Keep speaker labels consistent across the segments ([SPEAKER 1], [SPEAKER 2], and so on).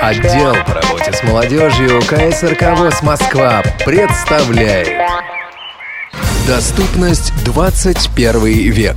[SPEAKER 1] Отдел по работе с молодежью КСРК ВОЗ Москва представляет Доступность 21 век.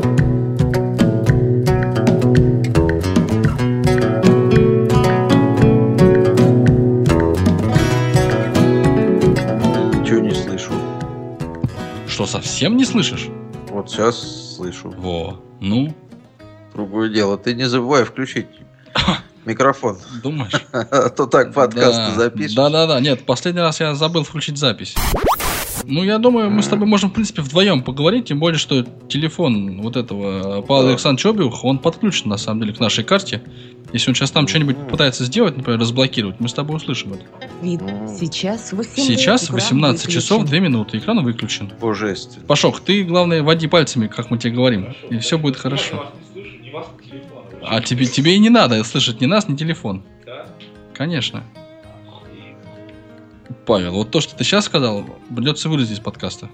[SPEAKER 2] Что, совсем не слышишь?
[SPEAKER 3] Вот сейчас слышу.
[SPEAKER 2] Во, ну,
[SPEAKER 3] Другое дело. Ты не забывай включить микрофон.
[SPEAKER 2] думаешь?
[SPEAKER 3] А то так подкаст запишешь.
[SPEAKER 2] Да-да-да, нет, последний раз я забыл включить запись. Ну, я думаю, мы с тобой можем, в принципе, вдвоем поговорить, тем более, что телефон вот этого Павла
[SPEAKER 3] Да.
[SPEAKER 2] Александровича Обиуха, он подключен, на самом деле, к нашей карте. Если он сейчас там что-нибудь пытается сделать, например, разблокировать, мы с тобой услышим это.
[SPEAKER 4] Вид. Сейчас 18,
[SPEAKER 2] Сейчас
[SPEAKER 4] экран
[SPEAKER 2] 18
[SPEAKER 4] выключен.
[SPEAKER 2] часов 2 минуты, экран выключен.
[SPEAKER 3] Божественно.
[SPEAKER 2] Пашок, ты, главное, води пальцами, как мы тебе говорим, и все будет хорошо. А тебе, тебе и не надо слышать ни нас, ни телефон. Конечно. Павел, вот то, что ты сейчас сказал, придется вырезать из подкаста.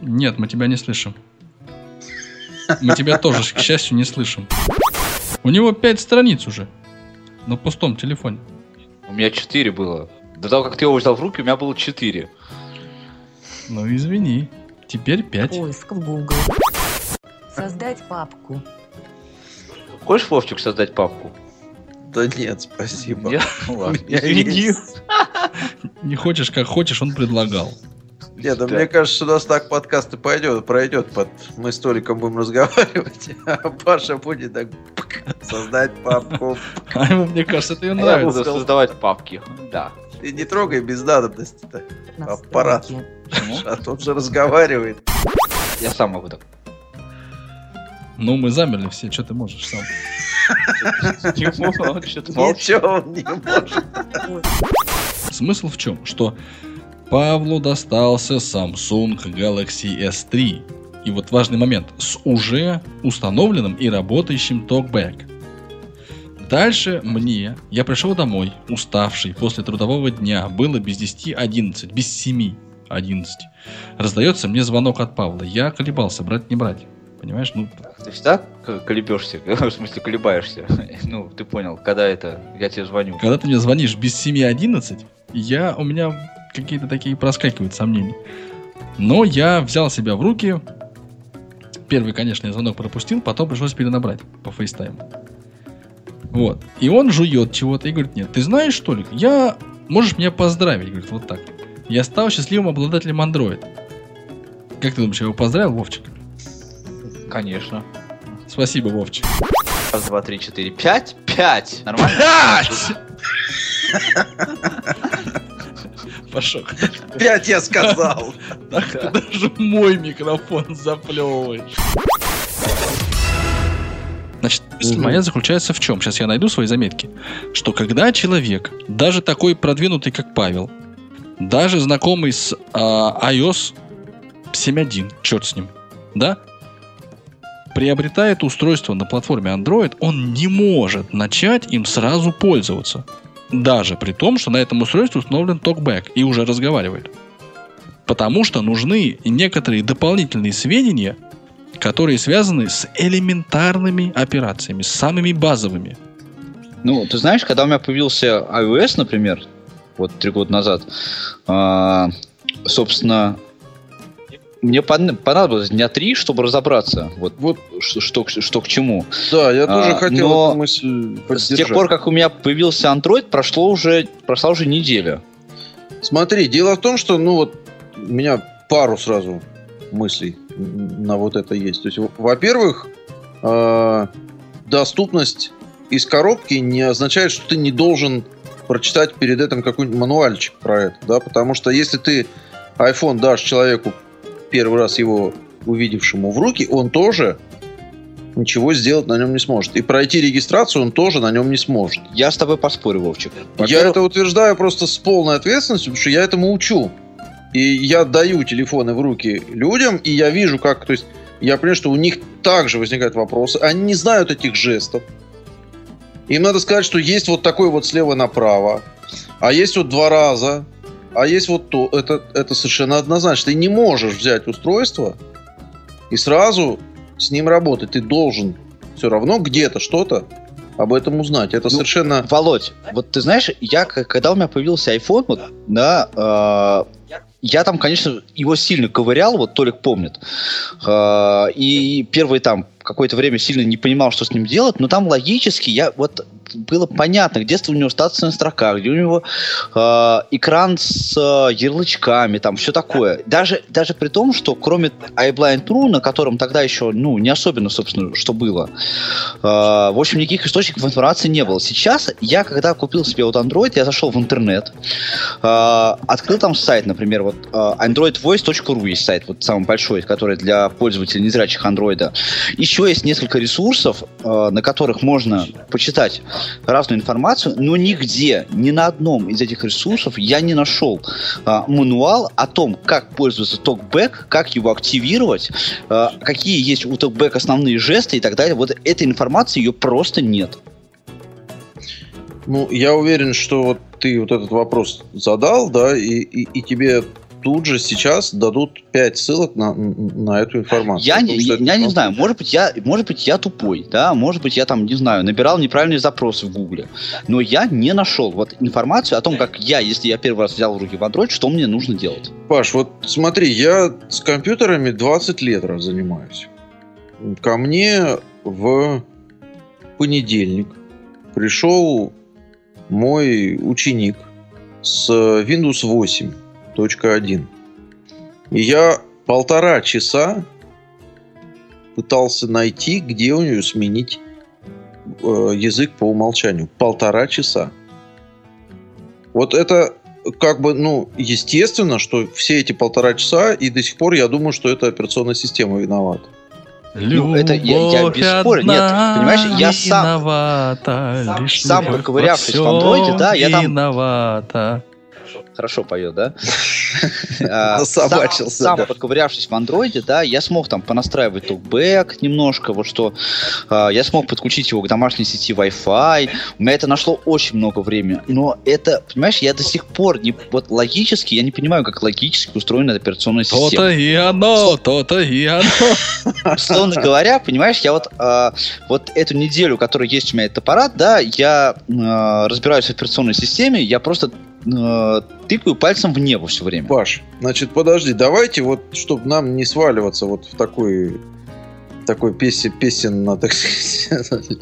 [SPEAKER 2] Нет, мы тебя не слышим. Мы тебя тоже, к счастью, не слышим. У него пять страниц уже. На пустом телефоне.
[SPEAKER 5] У меня 4 было. До того, как ты его взял в руки, у меня было 4.
[SPEAKER 2] Ну, извини. Теперь пять.
[SPEAKER 4] Поиск в Google. Создать папку.
[SPEAKER 5] Хочешь, Вовчик, создать папку?
[SPEAKER 3] Да нет, спасибо.
[SPEAKER 5] Нет? Ну ладно.
[SPEAKER 3] Есть.
[SPEAKER 2] Не хочешь, как хочешь, он предлагал.
[SPEAKER 3] Нет, да
[SPEAKER 5] Да.
[SPEAKER 3] мне кажется, у нас так подкаст и пойдет, пройдет под... Мы с Толиком будем разговаривать, а Паша будет так пк, создать папку.
[SPEAKER 2] А ему, мне кажется, это ей
[SPEAKER 5] Я
[SPEAKER 2] нравится.
[SPEAKER 5] буду создавать папки. Да.
[SPEAKER 3] Ты не трогай без надобности-то, Аппарат. А то он же разговаривает.
[SPEAKER 5] Я сам могу так.
[SPEAKER 2] Ну, мы замерли все, что ты можешь сам.
[SPEAKER 3] Ничего он не может.
[SPEAKER 2] Смысл в чем? Что Павлу достался Samsung Galaxy S3. И вот важный момент. С уже установленным и работающим токбэк. Дальше мне, я пришел домой, уставший после трудового дня, было без 10 11, без 7 11. Раздается мне звонок от Павла. Я колебался, брать не брать. Понимаешь? Ну,
[SPEAKER 5] Ты всегда колебешься? В смысле, колебаешься? Ну, ты понял, когда это я тебе звоню.
[SPEAKER 2] когда ты мне звонишь без 7 11, я, у меня какие-то такие проскакивают сомнения. Но я взял себя в руки. Первый, конечно, я звонок пропустил, потом пришлось перенабрать по фейстайму. Вот. И он жует чего-то и говорит, нет, ты знаешь, что ли, я... Можешь меня поздравить? Говорит, вот так. Я стал счастливым обладателем Android. Как ты думаешь, я его поздравил, Вовчик?
[SPEAKER 5] Конечно.
[SPEAKER 2] Спасибо, Вовчик.
[SPEAKER 5] Раз, два, три, четыре, пять. Пять. Нормально?
[SPEAKER 2] Пашок,
[SPEAKER 3] Пять я сказал.
[SPEAKER 2] так ты даже мой микрофон заплевываешь. Значит, мысль моя заключается в чем? Сейчас я найду свои заметки. Что когда человек, даже такой продвинутый, как Павел, даже знакомый с а, iOS 7.1, черт с ним, да, приобретает устройство на платформе Android, он не может начать им сразу пользоваться. Даже при том, что на этом устройстве установлен TalkBack и уже разговаривает. Потому что нужны некоторые дополнительные сведения, которые связаны с элементарными операциями, с самыми базовыми.
[SPEAKER 5] Ну, ты знаешь, когда у меня появился iOS, например, вот три года назад, а, собственно, мне пон- понадобилось дня три, чтобы разобраться, вот,
[SPEAKER 3] Вот.
[SPEAKER 5] что, что, к- что к чему.
[SPEAKER 3] Да, я тоже
[SPEAKER 5] А,
[SPEAKER 3] хотел
[SPEAKER 5] но
[SPEAKER 3] эту мысль
[SPEAKER 5] С тех
[SPEAKER 3] поддержать.
[SPEAKER 5] пор, как у меня появился Android, прошло уже, прошла уже неделя.
[SPEAKER 3] Смотри, дело в том, что, ну вот, у меня пару сразу мыслей на вот это есть. То есть, во- во-первых, э, доступность из коробки не означает, что ты не должен прочитать перед этим какой-нибудь мануальчик про это, да, потому что если ты iPhone дашь человеку первый раз его увидевшему в руки, он тоже ничего сделать на нем не сможет. И пройти регистрацию он тоже на нем не сможет.
[SPEAKER 5] Я с тобой поспорю, Вовчик.
[SPEAKER 3] Я это утверждаю просто с полной ответственностью, потому что я этому учу. И я даю телефоны в руки людям, и я вижу, как, то есть, я понимаю, что у них также возникают вопросы. Они не знают этих жестов. Им надо сказать, что есть вот такой вот слева направо, а есть вот два раза, а есть вот то. Это, это совершенно однозначно. Ты не можешь взять устройство и сразу с ним работать. Ты должен все равно где-то что-то об этом узнать. Это
[SPEAKER 5] Ну,
[SPEAKER 3] совершенно...
[SPEAKER 5] Володь, вот ты знаешь, я, когда у меня появился iPhone, вот, да, э, я там, конечно, его сильно ковырял, вот Толик помнит. Э, и первое там какое-то время сильно не понимал, что с ним делать, но там логически я вот было понятно, где у него статусная строка, где у него э, экран с э, ярлычками, там все такое. Даже, даже при том, что кроме iBlind True, на котором тогда еще, ну, не особенно, собственно, что было, э, в общем, никаких источников информации не было. Сейчас я, когда купил себе вот Android, я зашел в интернет, э, открыл там сайт, например, вот androidvoice.ru есть сайт, вот самый большой, который для пользователей незрячих Android. Еще есть несколько ресурсов, э, на которых можно почитать разную информацию, но нигде, ни на одном из этих ресурсов я не нашел э, мануал о том, как пользоваться TalkBack, как его активировать, э, какие есть у TalkBack основные жесты и так далее. Вот этой информации ее просто нет.
[SPEAKER 3] Ну, я уверен, что вот ты вот этот вопрос задал, да, и, и, и тебе тут же сейчас дадут 5 ссылок на, на эту информацию.
[SPEAKER 5] Я, не, я, я не знаю, может быть, я, может быть, я тупой, да, может быть, я там, не знаю, набирал неправильные запросы в Гугле, но я не нашел вот информацию о том, как я, если я первый раз взял в руки в Android, что мне нужно делать.
[SPEAKER 3] Паш, вот смотри, я с компьютерами 20 лет раз занимаюсь. Ко мне в понедельник пришел мой ученик с Windows 8.1. И я полтора часа пытался найти, где у нее сменить э, язык по умолчанию. Полтора часа. Вот это как бы, ну, естественно, что все эти полтора часа, и до сих пор я думаю, что это операционная система виновата.
[SPEAKER 5] Ну, это я- я без спора. Нет, понимаешь, я сам- сам
[SPEAKER 2] любовь
[SPEAKER 5] поковырявшись в андроиде, да, я там-
[SPEAKER 2] Виновата.
[SPEAKER 5] Хорошо поет, да?
[SPEAKER 3] Собачился,
[SPEAKER 5] Сам
[SPEAKER 3] да.
[SPEAKER 5] поковырявшись в андроиде, да, я смог там понастраивать talkback немножко, вот что а, я смог подключить его к домашней сети Wi-Fi. У меня это нашло очень много времени. Но это, понимаешь, я до сих пор не вот логически, я не понимаю, как логически устроена операционная система.
[SPEAKER 2] То-то и оно, то-то и оно.
[SPEAKER 5] Условно говоря, понимаешь, я вот, а, вот эту неделю, которая есть у меня этот аппарат, да, я а, разбираюсь в операционной системе, я просто а, тыкаю пальцем в небо все время.
[SPEAKER 3] Паш, значит, подожди, давайте вот, чтобы нам не сваливаться вот в такой такой песен, песенно, так сказать,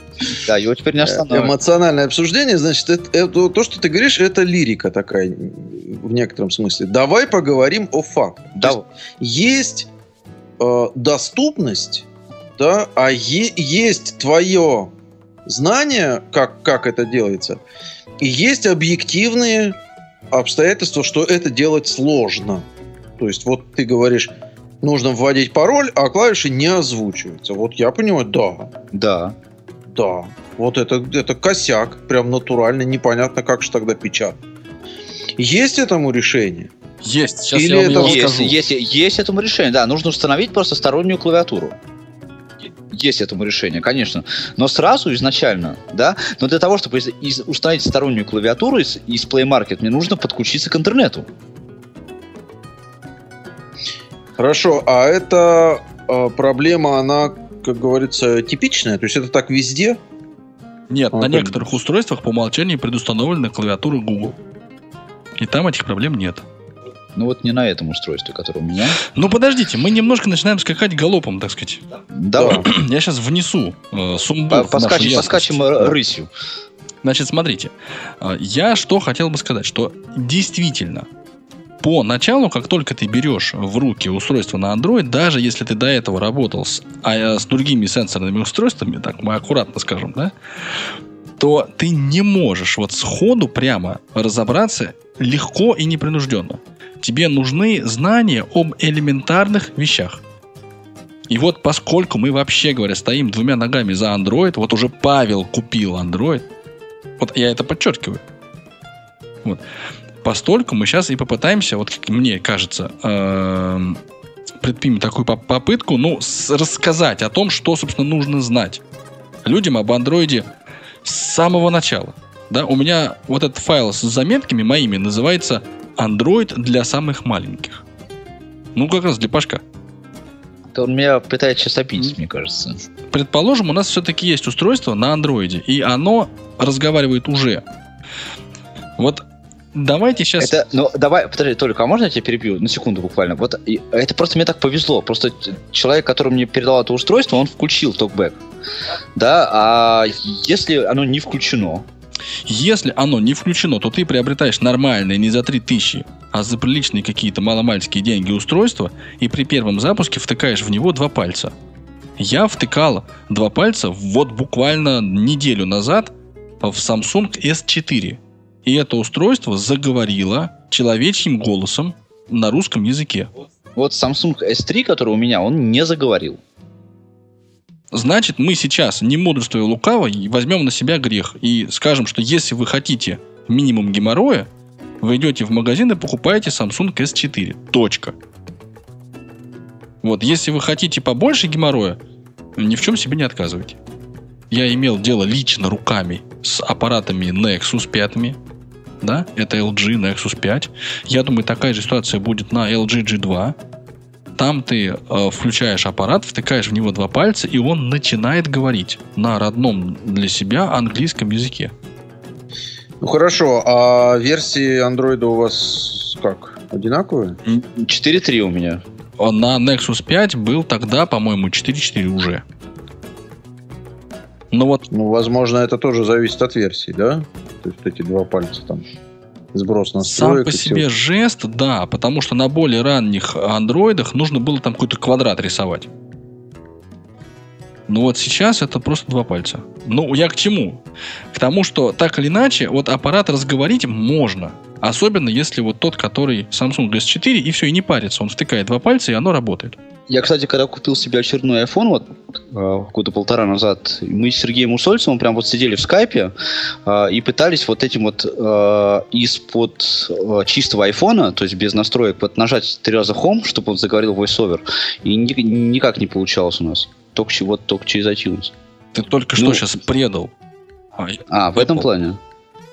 [SPEAKER 5] Да, его теперь не остановишь.
[SPEAKER 3] эмоциональное обсуждение, значит, это, это- то, что ты говоришь, это лирика такая в некотором смысле. Давай поговорим о фактах.
[SPEAKER 5] Да,
[SPEAKER 3] есть есть э, доступность, да, а е- есть твое знание, как, как это делается, и есть объективные обстоятельства, что это делать сложно. То есть вот ты говоришь, нужно вводить пароль, а клавиши не озвучиваются. Вот я понимаю, да,
[SPEAKER 5] да.
[SPEAKER 3] да. Вот это, это косяк, прям натурально, непонятно, как же тогда печатать. Есть этому решение?
[SPEAKER 2] Есть, сейчас
[SPEAKER 3] Или
[SPEAKER 2] я вам
[SPEAKER 3] это
[SPEAKER 2] его
[SPEAKER 5] Есть,
[SPEAKER 2] скажу.
[SPEAKER 5] есть, есть этому решение, да. Нужно установить просто стороннюю клавиатуру. Есть этому решение, конечно. Но сразу, изначально, да. Но для того, чтобы из- из- установить стороннюю клавиатуру из, из Play Market, мне нужно подключиться к интернету.
[SPEAKER 3] Хорошо, а эта э, проблема, она, как говорится, типичная? То есть это так везде?
[SPEAKER 2] Нет,
[SPEAKER 3] А,
[SPEAKER 2] на некоторых устройствах по умолчанию предустановлена клавиатура Google. И там этих проблем нет.
[SPEAKER 5] Ну вот не на этом устройстве, которое у меня.
[SPEAKER 2] Ну подождите, мы немножко начинаем скакать галопом, так сказать.
[SPEAKER 5] Давай.
[SPEAKER 2] Я сейчас внесу э, сумбур
[SPEAKER 5] поскачем, поскачем э, рысью.
[SPEAKER 2] Значит, смотрите, э, я что хотел бы сказать, что действительно, по началу, как только ты берешь в руки устройство на Android, даже если ты до этого работал с, а, э, с другими сенсорными устройствами, так мы аккуратно скажем, да, то ты не можешь вот сходу прямо разобраться легко и непринужденно. Тебе нужны знания об элементарных вещах. И вот поскольку мы вообще говоря стоим двумя ногами за Android, вот уже Павел купил Android, вот я это подчеркиваю. Вот. Постольку мы сейчас и попытаемся, вот мне кажется, эм, предпримем такую поп- попытку, ну, рассказать о том, что, собственно, нужно знать людям об андроиде с самого начала. Да, у меня вот этот файл с заметками моими называется Android для самых маленьких. Ну, как раз для Пашка.
[SPEAKER 5] Это он меня пытается сейчас обидеть, мне кажется.
[SPEAKER 2] Предположим, у нас все-таки есть устройство на андроиде, и оно разговаривает уже. Вот давайте сейчас...
[SPEAKER 5] Это, ну, давай, подожди, Толик, а можно я тебя перебью на секунду буквально? Вот и- это просто мне так повезло. Просто человек, который мне передал это устройство, он включил токбэк. Да, а если оно не включено,
[SPEAKER 2] Если оно не включено, то ты приобретаешь нормальное не за 3000, а за приличные какие-то маломальские деньги устройство, и при первом запуске втыкаешь в него два пальца. Я втыкал два пальца вот буквально неделю назад в Samsung S4. И это устройство заговорило человечьим голосом на русском языке.
[SPEAKER 5] вот Samsung S3, который у меня, он не заговорил.
[SPEAKER 2] Значит, мы сейчас, не мудрствуя лукаво, возьмем на себя грех и скажем, что если вы хотите минимум геморроя, вы идете в магазин и покупаете Samsung S4. Точка. Вот, если вы хотите побольше геморроя, ни в чем себе не отказывайте. Я имел дело лично руками с аппаратами Nexus 5. Да, это LG Nexus 5. Я думаю, такая же ситуация будет на LG G2 там ты э, включаешь аппарат, втыкаешь в него два пальца, и он начинает говорить на родном для себя английском языке.
[SPEAKER 3] Ну хорошо, а версии андроида у вас как? Одинаковые?
[SPEAKER 5] 4.3 у меня.
[SPEAKER 2] А На Nexus 5 был тогда, по-моему, 4.4 уже. Ну вот,
[SPEAKER 3] Ну, возможно, это тоже зависит от версии, да? То есть эти два пальца там. Сброс настроек.
[SPEAKER 2] сам по себе жест, да, потому что на более ранних андроидах нужно было там какой-то квадрат рисовать. Ну вот сейчас это просто два пальца. Ну, я к чему? К тому, что так или иначе, вот аппарат разговорить можно. Особенно если вот тот, который Samsung S4, и все, и не парится. Он втыкает два пальца, и оно работает.
[SPEAKER 5] Я, кстати, когда купил себе очередной iPhone, вот э, года полтора назад, мы с Сергеем Усольцевым прям вот сидели в скайпе э, и пытались вот этим вот э, из-под э, чистого айфона, то есть без настроек, вот нажать три раза Home, чтобы он заговорил VoiceOver, и ни- никак не получалось у нас. Только, вот, только через iTunes.
[SPEAKER 2] Ты только что
[SPEAKER 5] Ну,
[SPEAKER 2] сейчас предал.
[SPEAKER 5] А, в этом
[SPEAKER 2] Apple.
[SPEAKER 5] плане?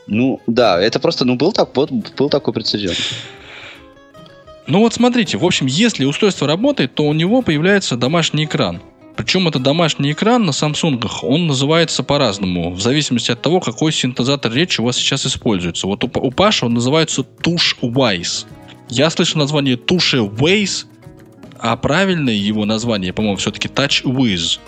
[SPEAKER 5] Ну, да, это просто, ну, был, так, вот, был такой прецедент.
[SPEAKER 2] Ну вот смотрите, в общем, если устройство работает, то у него появляется домашний экран. Причем это домашний экран на Samsung, он называется по-разному, в зависимости от того, какой синтезатор речи у вас сейчас используется. Вот у, у Паши он называется Tush Wise. Я слышу название Tush Waze, а правильное его название, по-моему, все-таки Touch Wiz.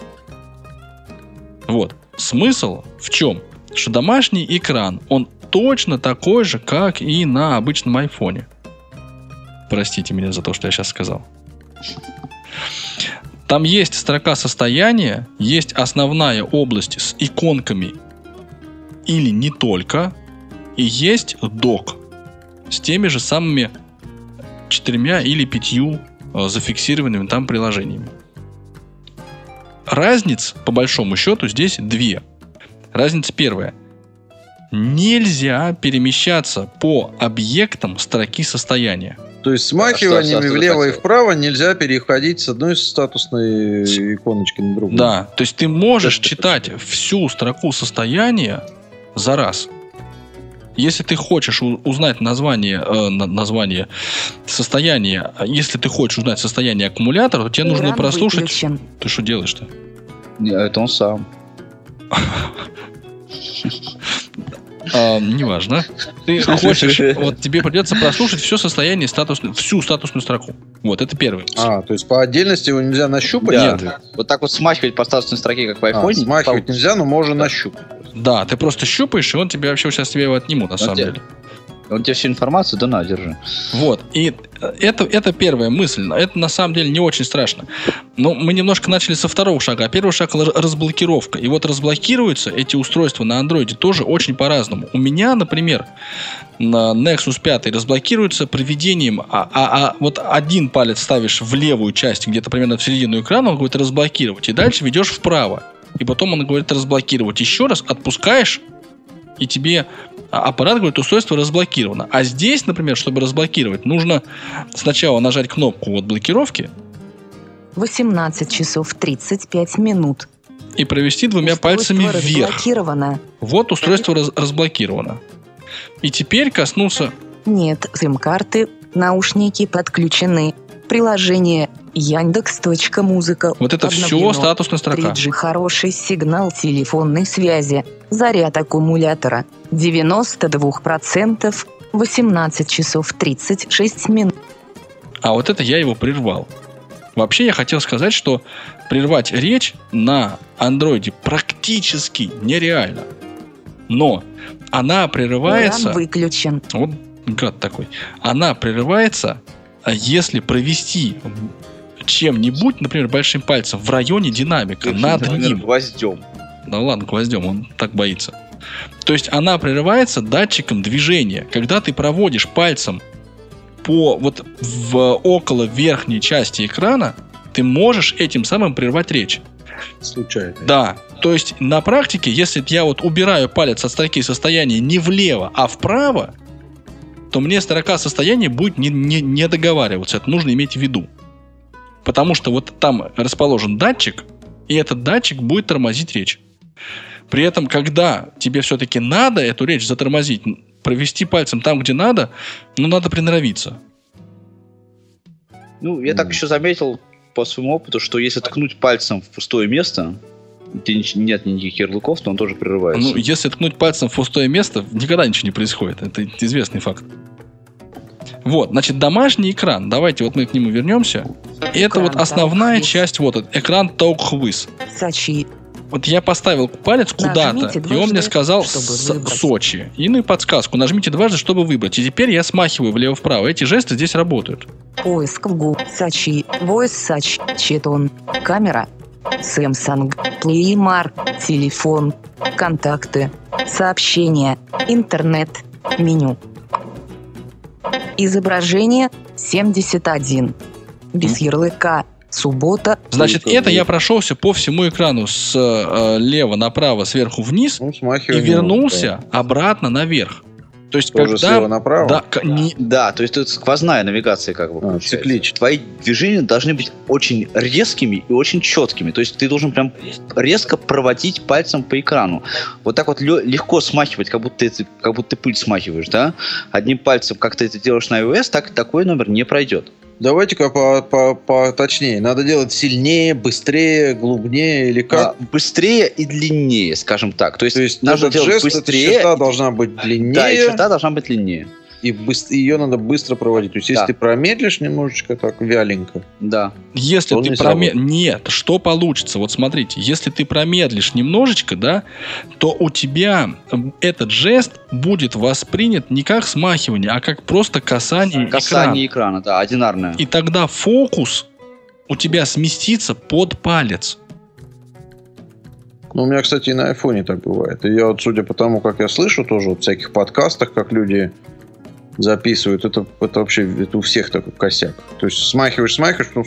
[SPEAKER 2] Вот. Смысл в чем? Что домашний экран, он точно такой же, как и на обычном айфоне. Простите меня за то, что я сейчас сказал. Там есть строка состояния, есть основная область с иконками или не только, и есть док с теми же самыми четырьмя или пятью э, зафиксированными там приложениями. Разниц, по большому счету, здесь две. Разница первая. Нельзя перемещаться по объектам строки состояния.
[SPEAKER 3] То есть
[SPEAKER 5] А
[SPEAKER 3] смахиваниями
[SPEAKER 5] ты
[SPEAKER 3] влево и вправо нельзя переходить с одной статусной иконочки на другую.
[SPEAKER 2] Да, то есть ты можешь читать всю строку состояния за раз. Если ты хочешь узнать название, э, на- название состояния, а если ты хочешь узнать состояние аккумулятора, то тебе нужно
[SPEAKER 4] Экран
[SPEAKER 2] прослушать.
[SPEAKER 4] выключен.
[SPEAKER 2] Ты что делаешь-то?
[SPEAKER 5] Не, Это он сам.
[SPEAKER 2] А, неважно. Ты хочешь, вот тебе придется прослушать все состояние статусной, всю статусную строку. Вот, это первый.
[SPEAKER 3] А, то есть по отдельности его нельзя нащупать?
[SPEAKER 5] Да.
[SPEAKER 3] Нет.
[SPEAKER 5] Вот так вот смахивать по статусной строке, как в
[SPEAKER 3] А,
[SPEAKER 5] айфоне.
[SPEAKER 3] смахивать нельзя, но можно нащупать.
[SPEAKER 2] Да, ты просто щупаешь, и он тебе вообще сейчас тебе его отнимут, на самом деле.
[SPEAKER 5] Он тебе всю информацию, да на, держи.
[SPEAKER 2] Вот. И это, это первая мысль. Это на самом деле не очень страшно. Но мы немножко начали со второго шага. А первый шаг разблокировка. И вот разблокируются эти устройства на андроиде тоже очень по-разному. У меня, например, на Nexus 5 разблокируется приведением, а, а, а вот один палец ставишь в левую часть, где-то примерно в середину экрана, он говорит разблокировать, и дальше ведешь вправо. И потом он говорит разблокировать еще раз, отпускаешь, и тебе аппарат говорит, устройство разблокировано. А здесь, например, чтобы разблокировать, нужно сначала нажать кнопку вот блокировки
[SPEAKER 4] 18 часов 35 минут.
[SPEAKER 2] и провести двумя пальцами
[SPEAKER 4] Устройство
[SPEAKER 2] вверх.
[SPEAKER 4] разблокировано.
[SPEAKER 2] Вот устройство раз- разблокировано. И теперь коснуться...
[SPEAKER 4] Нет сим-карты, наушники подключены. Приложение Яндекс.Музыка.
[SPEAKER 2] Вот это все
[SPEAKER 4] обновлено.
[SPEAKER 2] статусная строка.
[SPEAKER 4] 3G хороший сигнал телефонной связи. Заряд аккумулятора 92%. 18 часов 36 минут.
[SPEAKER 2] А вот это я его прервал. Вообще я хотел сказать, что прервать речь на андроиде практически нереально. Но она прерывается...
[SPEAKER 4] Экран выключен.
[SPEAKER 2] Вот гад такой. Она прерывается, а если провести чем-нибудь, например, большим пальцем в районе динамика, над
[SPEAKER 5] Например,
[SPEAKER 2] ним.
[SPEAKER 5] гвоздем.
[SPEAKER 2] Да ладно, гвоздем, он так боится. То есть она прерывается датчиком движения. Когда ты проводишь пальцем по вот в около верхней части экрана, ты можешь этим самым прервать речь.
[SPEAKER 3] Случайно.
[SPEAKER 2] Да. То есть на практике, если я вот убираю палец от строки состояния не влево, а вправо, то мне строка состояния будет не, не, не договариваться. Это нужно иметь в виду. Потому что вот там расположен датчик, и этот датчик будет тормозить речь. При этом, когда тебе все-таки надо эту речь затормозить, провести пальцем там, где надо, ну, надо приноровиться.
[SPEAKER 5] Ну, я так еще заметил по своему опыту, что если ткнуть пальцем в пустое место, где нет никаких ярлыков, то он тоже прерывается.
[SPEAKER 2] Ну, если ткнуть пальцем в пустое место, никогда ничего не происходит. Это известный факт. Вот, значит, домашний экран. Давайте вот мы к нему вернемся. Это
[SPEAKER 4] Экран
[SPEAKER 2] вот основная часть, вот этот экран Talk With.
[SPEAKER 4] Сочи.
[SPEAKER 2] Вот я поставил палец куда-то, и он мне сказал. Сочи. И ну и подсказку. Нажмите дважды, чтобы выбрать. И теперь я смахиваю влево-вправо. Эти жесты здесь работают.
[SPEAKER 4] Поиск в Google. Сочи. Voice Сач. Четон. Камера. Samsung. Плеймар. Телефон. Контакты. Сообщения. Интернет. Меню. Изображение 71. Без ярлыка. Суббота.
[SPEAKER 2] Значит, это я прошелся по всему экрану с э, лева направо, сверху вниз
[SPEAKER 3] Ну,
[SPEAKER 2] и вернулся обратно наверх. То есть,
[SPEAKER 3] Тоже
[SPEAKER 2] когда...
[SPEAKER 3] слева направо?
[SPEAKER 2] Да, к- не-
[SPEAKER 5] Да, то есть это сквозная навигация как бы
[SPEAKER 3] А, циклич.
[SPEAKER 5] Твои движения должны быть очень резкими и очень четкими. То есть ты должен прям резко проводить пальцем по экрану. Вот так вот легко смахивать, как будто, ты, как будто ты пыль смахиваешь, да? Одним пальцем, как ты это делаешь на iOS, так такой номер не пройдет.
[SPEAKER 3] Давайте-ка по- по- поточнее. Надо делать сильнее, быстрее, глубнее или как?
[SPEAKER 5] А, быстрее и длиннее, скажем так. То есть,
[SPEAKER 3] То есть этот
[SPEAKER 5] делать
[SPEAKER 3] жест,
[SPEAKER 5] быстрее.
[SPEAKER 3] черта должна быть длиннее,
[SPEAKER 5] Да, и черта должна быть длиннее.
[SPEAKER 3] И быс- ее надо быстро проводить. То есть, если
[SPEAKER 5] Да.
[SPEAKER 3] ты промедлишь немножечко так вяленько,
[SPEAKER 5] Да.
[SPEAKER 2] Если ты
[SPEAKER 3] не
[SPEAKER 2] проме... Нет, что получится? Вот смотрите, если ты промедлишь немножечко, да, то у тебя м, этот жест будет воспринят не как смахивание, а как просто касание,
[SPEAKER 5] Касание
[SPEAKER 2] экрана.
[SPEAKER 5] экрана, да, одинарное.
[SPEAKER 2] И тогда фокус у тебя сместится под палец.
[SPEAKER 3] Ну, у меня, кстати, и на айфоне так бывает. И я вот, судя по тому, как я слышу тоже вот в всяких подкастах, как люди записывают, это, это вообще это у всех такой косяк. То есть смахиваешь, смахиваешь, ну,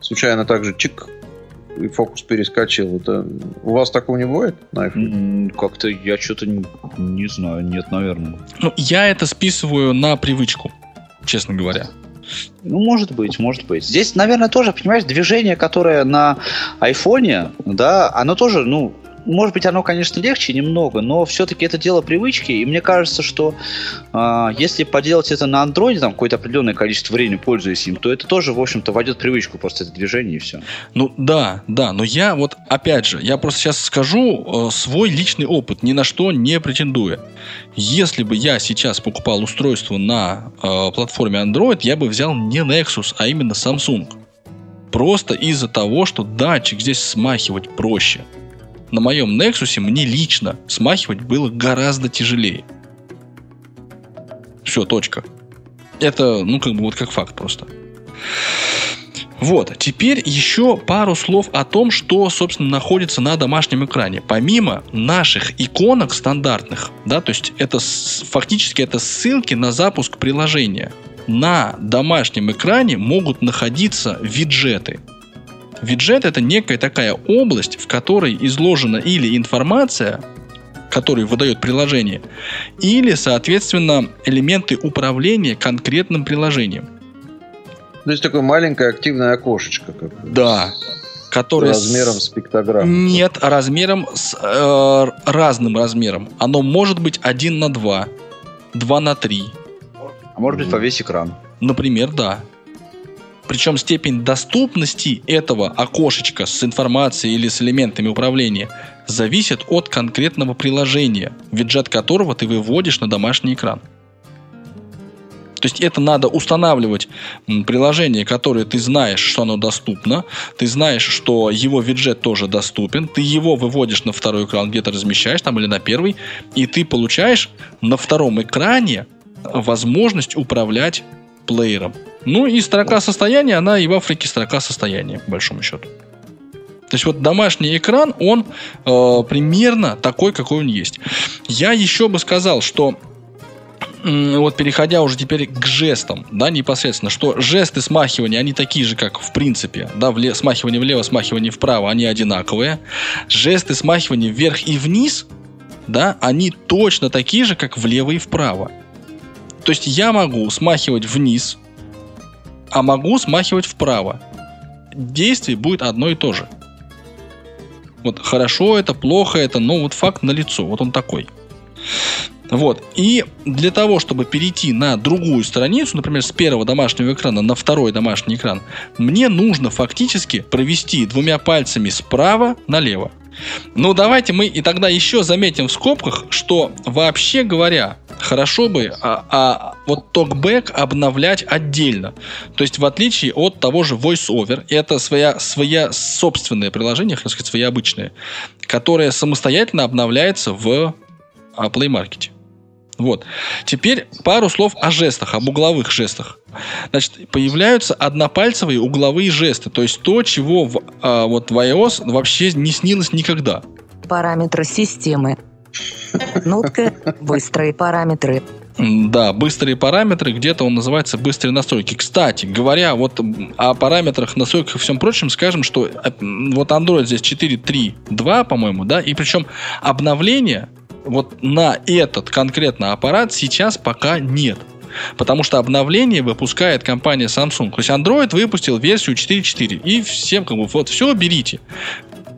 [SPEAKER 3] случайно так же чик, и фокус перескочил. Это... У вас такого не бывает на?
[SPEAKER 5] М, Как-то я что-то не, не знаю, нет, наверное.
[SPEAKER 2] Ну, я это списываю на привычку, честно говоря.
[SPEAKER 5] Ну, может быть, может быть. Здесь, наверное, тоже, понимаешь, движение, которое на айфоне, да, оно тоже, ну, может быть, оно, конечно, легче немного, но все-таки это дело привычки, и мне кажется, что а, если поделать это на андроиде, там, какое-то определенное количество времени пользуясь им, то это тоже, в общем-то, войдет привычку просто это движение и все.
[SPEAKER 2] Ну да, да, но я вот, опять же, я просто сейчас скажу э, свой личный опыт, ни на что не претендуя. Если бы я сейчас покупал устройство на э, платформе Android, я бы взял не Nexus, а именно Samsung. Просто из-за того, что датчик здесь смахивать проще. На моем Nexus мне лично смахивать было гораздо тяжелее. Все, точка. Это, ну, как бы вот как факт просто. Вот, теперь еще пару слов о том, что, собственно, находится на домашнем экране. Помимо наших иконок стандартных, да, то есть это фактически это ссылки на запуск приложения. На домашнем экране могут находиться виджеты. Виджет это некая такая область, в которой изложена или информация, которую выдает приложение, или, соответственно, элементы управления конкретным приложением.
[SPEAKER 3] То есть такое маленькое активное окошечко, как бы,
[SPEAKER 2] Да. Которое с-
[SPEAKER 3] размером с пиктограмму.
[SPEAKER 2] Нет, размером с э, разным размером. Оно может быть 1 на 2, 2 на 3.
[SPEAKER 5] А может быть, по весь экран.
[SPEAKER 2] Например, да. Причем степень доступности этого окошечка с информацией или с элементами управления зависит от конкретного приложения, виджет которого ты выводишь на домашний экран. То есть это надо устанавливать приложение, которое ты знаешь, что оно доступно, ты знаешь, что его виджет тоже доступен, ты его выводишь на второй экран, где-то размещаешь там или на первый, и ты получаешь на втором экране возможность управлять плеером. Ну и строка состояния, она и в Африке строка состояния, по большому счету. То есть вот домашний экран, он э, примерно такой, какой он есть. Я еще бы сказал, что вот переходя уже теперь к жестам, да, непосредственно, что жесты смахивания, они такие же, как в принципе, да, вле- смахивание влево, смахивание вправо, они одинаковые. Жесты смахивания вверх и вниз, да, они точно такие же, как влево и вправо. То есть я могу смахивать вниз, а могу смахивать вправо. Действие будет одно и то же. Вот хорошо это, плохо это, но вот факт на лицо, вот он такой. Вот. И для того, чтобы перейти на другую страницу, например, с первого домашнего экрана на второй домашний экран, мне нужно фактически провести двумя пальцами справа налево. Ну, давайте мы и тогда еще заметим в скобках, что вообще говоря, хорошо бы а, а, вот токбэк обновлять отдельно. То есть, в отличие от того же VoiceOver, это своя, своя собственное приложение, хотел сказать, свои обычные, которое самостоятельно обновляется в а, Play Market. Вот. Теперь пару слов о жестах, об угловых жестах. Значит, появляются однопальцевые угловые жесты, то есть то, чего в, а, вот в iOS вообще не снилось никогда.
[SPEAKER 4] Параметры системы. Нотка. Быстрые параметры.
[SPEAKER 2] Да, быстрые параметры, где-то он называется быстрые настройки. Кстати, говоря вот о параметрах, настройках и всем прочем, скажем, что э, вот Android здесь 4.3.2, по-моему, да, и причем обновление вот на этот конкретно аппарат сейчас пока нет. Потому что обновление выпускает компания Samsung. То есть Android выпустил версию 4.4. И всем как бы вот все берите.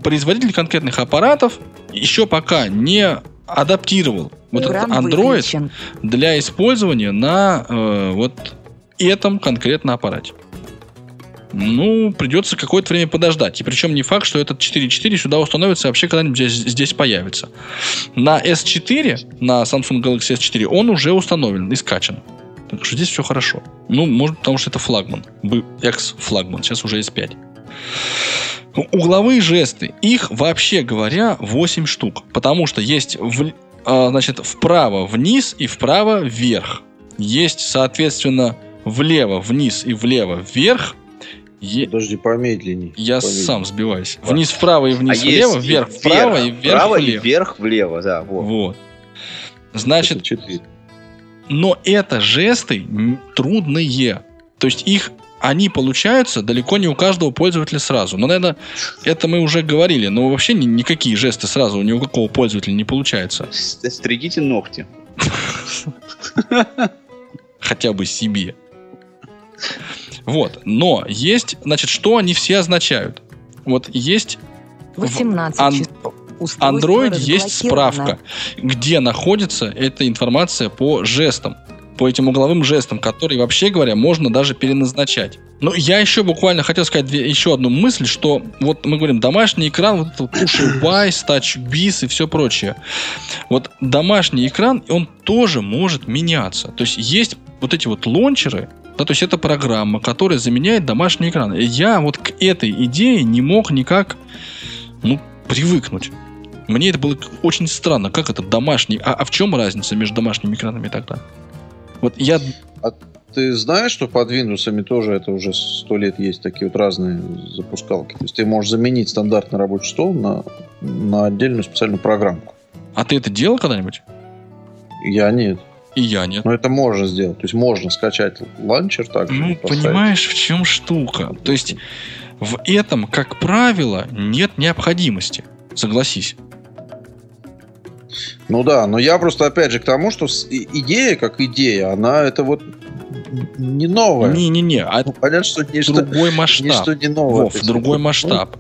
[SPEAKER 2] Производитель конкретных аппаратов еще пока не адаптировал вот этот Android
[SPEAKER 4] выключен.
[SPEAKER 2] для использования на э, вот этом конкретно аппарате. Ну, придется какое-то время подождать. И причем не факт, что этот 4.4 сюда установится и вообще когда-нибудь здесь, здесь появится. На S4, на Samsung Galaxy S4, он уже установлен и скачан. Так что здесь все хорошо. Ну, может, потому что это флагман. Экс-флагман. Сейчас уже S5. У- Угловые жесты. Их, вообще говоря, 8 штук. Потому что есть в- а, значит, вправо вниз и вправо вверх. Есть, соответственно, влево вниз и влево вверх. Е-
[SPEAKER 3] Подожди, помедленней.
[SPEAKER 2] Я
[SPEAKER 3] Помедленней.
[SPEAKER 2] сам сбиваюсь. Вниз вправо и вниз
[SPEAKER 5] а
[SPEAKER 2] влево,
[SPEAKER 5] есть
[SPEAKER 2] вверх вправо и вверх
[SPEAKER 5] вправо и
[SPEAKER 2] влево.
[SPEAKER 5] вверх влево, да, вот.
[SPEAKER 2] Вот. Значит,
[SPEAKER 3] Это
[SPEAKER 2] но это жесты трудные. То есть их они получаются далеко не у каждого пользователя сразу. Но, наверное, это мы уже говорили. Но вообще ни- никакие жесты сразу ни у какого пользователя не получается.
[SPEAKER 5] С- Стригите ногти.
[SPEAKER 2] Хотя бы себе. Вот. Но есть, значит, что они все означают? Вот есть
[SPEAKER 4] 18
[SPEAKER 2] ан- Android есть справка, где находится эта информация по жестам, по этим угловым жестам, которые, вообще говоря, можно даже переназначать. Ну, я еще буквально хотел сказать две- еще одну мысль, что вот мы говорим, домашний экран, вот это Push Wise, Touch Biz и все прочее. Вот домашний экран, он тоже может меняться. То есть есть вот эти вот лончеры, да, то есть это программа, которая заменяет домашний экран. И Я вот к этой идее не мог никак, ну, привыкнуть. Мне это было очень странно, как это домашний, а, а в чем разница между домашними экранами тогда? Вот я,
[SPEAKER 3] ты знаешь, что под Windows тоже это уже сто лет есть такие вот разные запускалки. То есть ты можешь заменить стандартный рабочий стол на, на отдельную специальную программку.
[SPEAKER 2] А ты это делал когда-нибудь?
[SPEAKER 3] Я нет.
[SPEAKER 2] И я нет.
[SPEAKER 3] Но это можно сделать. То есть можно скачать ланчер также.
[SPEAKER 2] Ну, понимаешь, в чем штука? То есть в этом, как правило, нет необходимости. Согласись.
[SPEAKER 3] Ну да, но я просто опять же к тому, что идея как идея, она это вот не новая.
[SPEAKER 2] Не-не-не, а
[SPEAKER 3] Ну, понятно, что ничто,
[SPEAKER 2] другой масштаб.
[SPEAKER 3] ничто не новое.
[SPEAKER 2] Вов, другой
[SPEAKER 3] ну,
[SPEAKER 2] масштаб.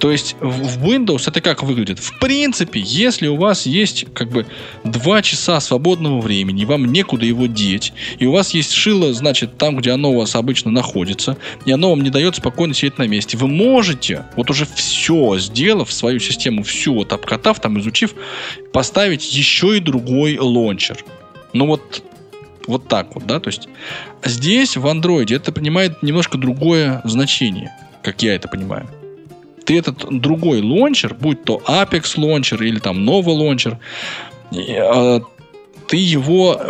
[SPEAKER 2] То есть в в Windows это как выглядит? В принципе, если у вас есть как бы два часа свободного времени, вам некуда его деть, и у вас есть шило, значит, там, где оно у вас обычно находится, и оно вам не дает спокойно сидеть на месте, вы можете, вот уже все сделав, свою систему всю вот обкатав, там изучив, поставить еще и другой launcher. Ну вот вот так вот, да, то есть здесь в андроиде это принимает немножко другое значение, как я это понимаю. Ты этот другой launcher, будь то Apex Launcher или там Nova launcher, э, ты его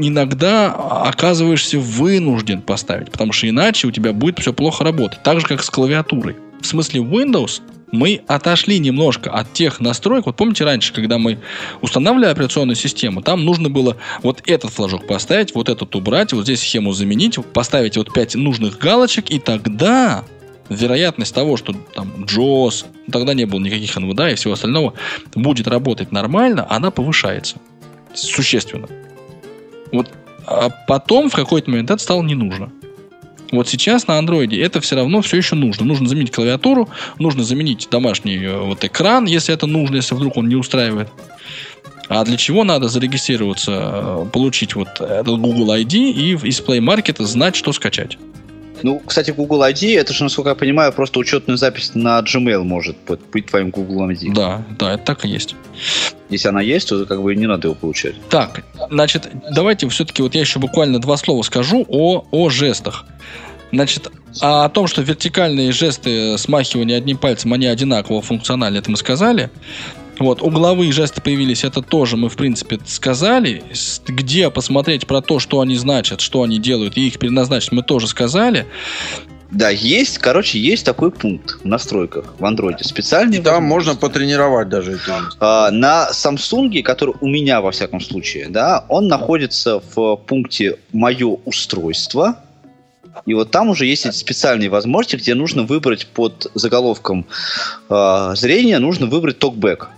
[SPEAKER 2] иногда оказываешься вынужден поставить, потому что иначе у тебя будет все плохо работать. Так же, как с клавиатурой. В смысле Windows мы отошли немножко от тех настроек. Вот помните раньше, когда мы устанавливали операционную систему, там нужно было вот этот флажок поставить, вот этот убрать, вот здесь схему заменить, поставить вот 5 нужных галочек, и тогда вероятность того, что там JOS, тогда не было никаких NVDA и всего остального, будет работать нормально, она повышается. Существенно. Вот а потом в какой-то момент это стало не нужно. Вот сейчас на андроиде это все равно все еще нужно. Нужно заменить клавиатуру, нужно заменить домашний э, вот экран, если это нужно, если вдруг он не устраивает. А для чего надо зарегистрироваться, э, получить вот этот Google ID и из Play Market знать, что скачать?
[SPEAKER 5] Ну, кстати, Google ID, это же, насколько я понимаю, просто учетную запись на Gmail может быть, твоим Google ID.
[SPEAKER 2] Да, да, это так и есть.
[SPEAKER 5] Если она есть, то как бы не надо его получать.
[SPEAKER 2] Так, значит, давайте все-таки вот я еще буквально два слова скажу о, о жестах. Значит, а о том, что вертикальные жесты смахивания одним пальцем, они одинаково функциональны, это мы сказали. Вот, угловые жесты появились, это тоже мы, в принципе, сказали. Где посмотреть про то, что они значат, что они делают, и их переназначить, мы тоже сказали.
[SPEAKER 5] Да, есть, короче, есть такой пункт в настройках в андроиде. Специальный.
[SPEAKER 3] Там можно потренировать даже эти.
[SPEAKER 5] А, на Samsung, который у меня во всяком случае, да, он находится в пункте «Мое устройство». И вот там уже есть эти специальные возможности, где нужно выбрать под заголовком а, зрения, нужно выбрать токбэк.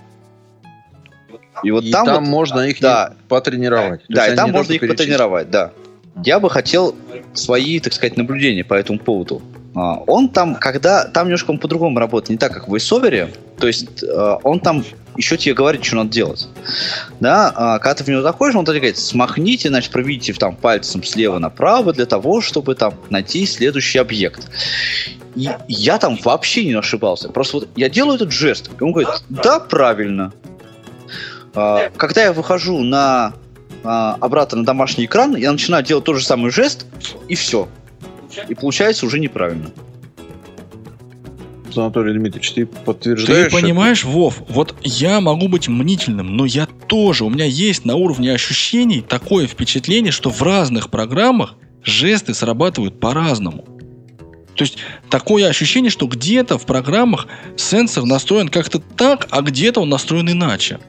[SPEAKER 5] И вот
[SPEAKER 3] и
[SPEAKER 5] там,
[SPEAKER 3] там,
[SPEAKER 5] вот-
[SPEAKER 3] можно их
[SPEAKER 5] да.
[SPEAKER 3] потренировать.
[SPEAKER 5] Да,
[SPEAKER 3] есть
[SPEAKER 5] и там можно их
[SPEAKER 3] перечислить.
[SPEAKER 5] потренировать, да. Я бы хотел свои, так сказать, наблюдения по этому поводу. А, Он там, когда там немножко он по-другому работает, не так, как в VoiceOver, то есть э, он там еще тебе говорит, что надо делать. Да, а когда ты в него заходишь, он тебе говорит, смахните, значит, проведите там пальцем слева направо для того, чтобы там найти следующий объект. И я там вообще не ошибался. Просто вот я делаю этот жест, и он говорит, да, правильно. А, Когда я выхожу на а, обратно на домашний экран, я начинаю делать тот же самый жест, и все. И получается уже неправильно.
[SPEAKER 3] Анатолий Дмитриевич, ты
[SPEAKER 2] Ты
[SPEAKER 3] подтверждаешь?
[SPEAKER 2] понимаешь, Вов, вот я могу быть мнительным, но я тоже, у меня есть на уровне ощущений такое впечатление, что в разных программах жесты срабатывают по-разному. То есть такое ощущение, что где-то в программах сенсор настроен как-то так, а где-то он настроен иначе.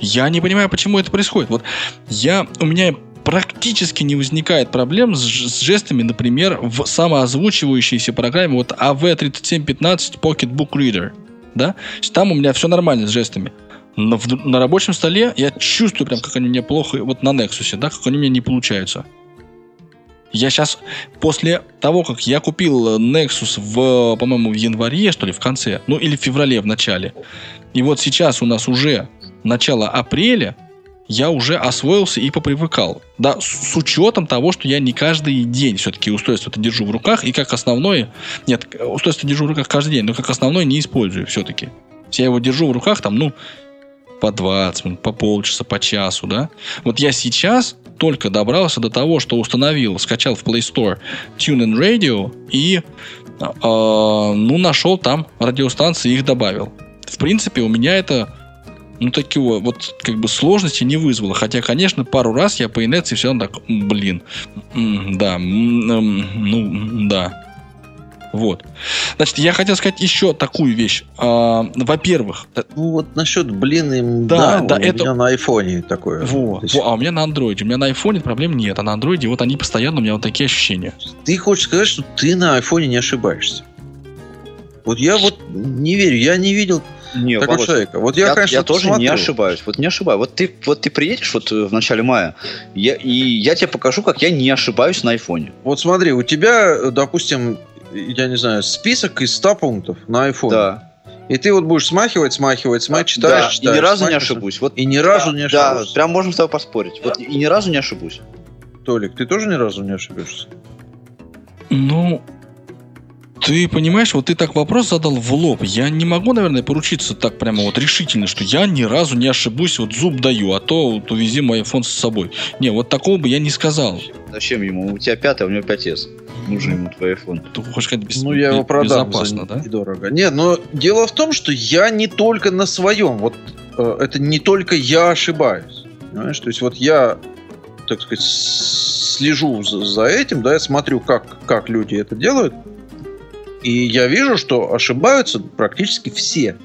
[SPEAKER 2] Я не понимаю, почему это происходит. Вот я, у меня практически не возникает проблем с, с жестами, например, в самоозвучивающейся программе вот AV3715 Pocket Book Reader. Да? Там у меня все нормально с жестами. Но в- на рабочем столе я чувствую прям, как они у меня плохо, вот на Nexus, да, как они меня не получаются. Я сейчас, после того, как я купил Nexus в, по-моему, в январе, что ли, в конце, ну или в феврале в начале, и вот сейчас у нас уже начало апреля, я уже освоился и попривыкал. Да, с, с учетом того, что я не каждый день все-таки устройство это держу в руках, и как основное... Нет, устройство держу в руках каждый день, но как основное не использую все-таки. Я его держу в руках там, ну, по 20 минут, по полчаса, по часу, да. Вот я сейчас только добрался до того, что установил, скачал в Play Store TuneIn Radio и, э, ну, нашел там радиостанции и их добавил. В принципе, у меня это ну, такого вот как бы сложности не вызвало. Хотя, конечно, пару раз я по инерции все равно так, блин, да, ну, да. Вот. Значит, я хотел сказать еще такую вещь. А, во-первых, э,
[SPEAKER 3] Ну вот насчет блин и
[SPEAKER 2] Да,
[SPEAKER 3] да,
[SPEAKER 2] да,
[SPEAKER 3] у
[SPEAKER 2] это-
[SPEAKER 3] меня на айфоне такое.
[SPEAKER 2] вот,
[SPEAKER 3] То есть
[SPEAKER 2] во, а у меня на андроиде. У меня на айфоне проблем нет, а на андроиде вот они постоянно, у меня вот такие ощущения.
[SPEAKER 3] Ты хочешь сказать, что ты на айфоне не ошибаешься? Вот я вот не верю, я не видел
[SPEAKER 5] Не,
[SPEAKER 3] такого
[SPEAKER 5] Володь,
[SPEAKER 3] человека. Вот я,
[SPEAKER 5] я,
[SPEAKER 3] конечно,
[SPEAKER 5] я тоже не
[SPEAKER 3] посмотрю.
[SPEAKER 5] ошибаюсь. Вот не ошибаюсь. Вот ты, вот ты приедешь вот э, в начале мая, я, и я тебе покажу, как я не ошибаюсь на айфоне.
[SPEAKER 3] Вот смотри, у тебя, допустим, я не знаю, список из 100 пунктов на айфоне.
[SPEAKER 5] Да.
[SPEAKER 3] И ты вот будешь смахивать, смахивать, смахивать, читаешь,
[SPEAKER 5] да.
[SPEAKER 3] читаешь.
[SPEAKER 5] и ни разу не ошибусь. Вот
[SPEAKER 3] И ни разу не
[SPEAKER 5] Да,
[SPEAKER 3] ошибаешься.
[SPEAKER 5] прям можем с тобой поспорить. Вот и ни разу не ошибусь.
[SPEAKER 3] Толик, ты тоже ни разу не ошибешься?
[SPEAKER 2] Ну, ты понимаешь, вот ты так вопрос задал в лоб. Я не могу, наверное, поручиться так прямо вот решительно, что я ни разу не ошибусь, вот зуб даю, а то вот увези мой iPhone с собой. Не, вот такого бы я не сказал.
[SPEAKER 5] Зачем ему? У тебя пятый, а у него 5S. Нужен ему твой iPhone.
[SPEAKER 2] Ты хочешь сказать, без-
[SPEAKER 3] Ну, я его продам
[SPEAKER 2] безопасно,
[SPEAKER 3] за
[SPEAKER 2] да?
[SPEAKER 3] недорого. Нет, но дело в том, что я не только на своем. Вот э, это не только я ошибаюсь. Понимаешь? То есть вот я, так сказать, слежу за, за этим, да, я смотрю, как, как люди это делают. И я вижу, что ошибаются практически все.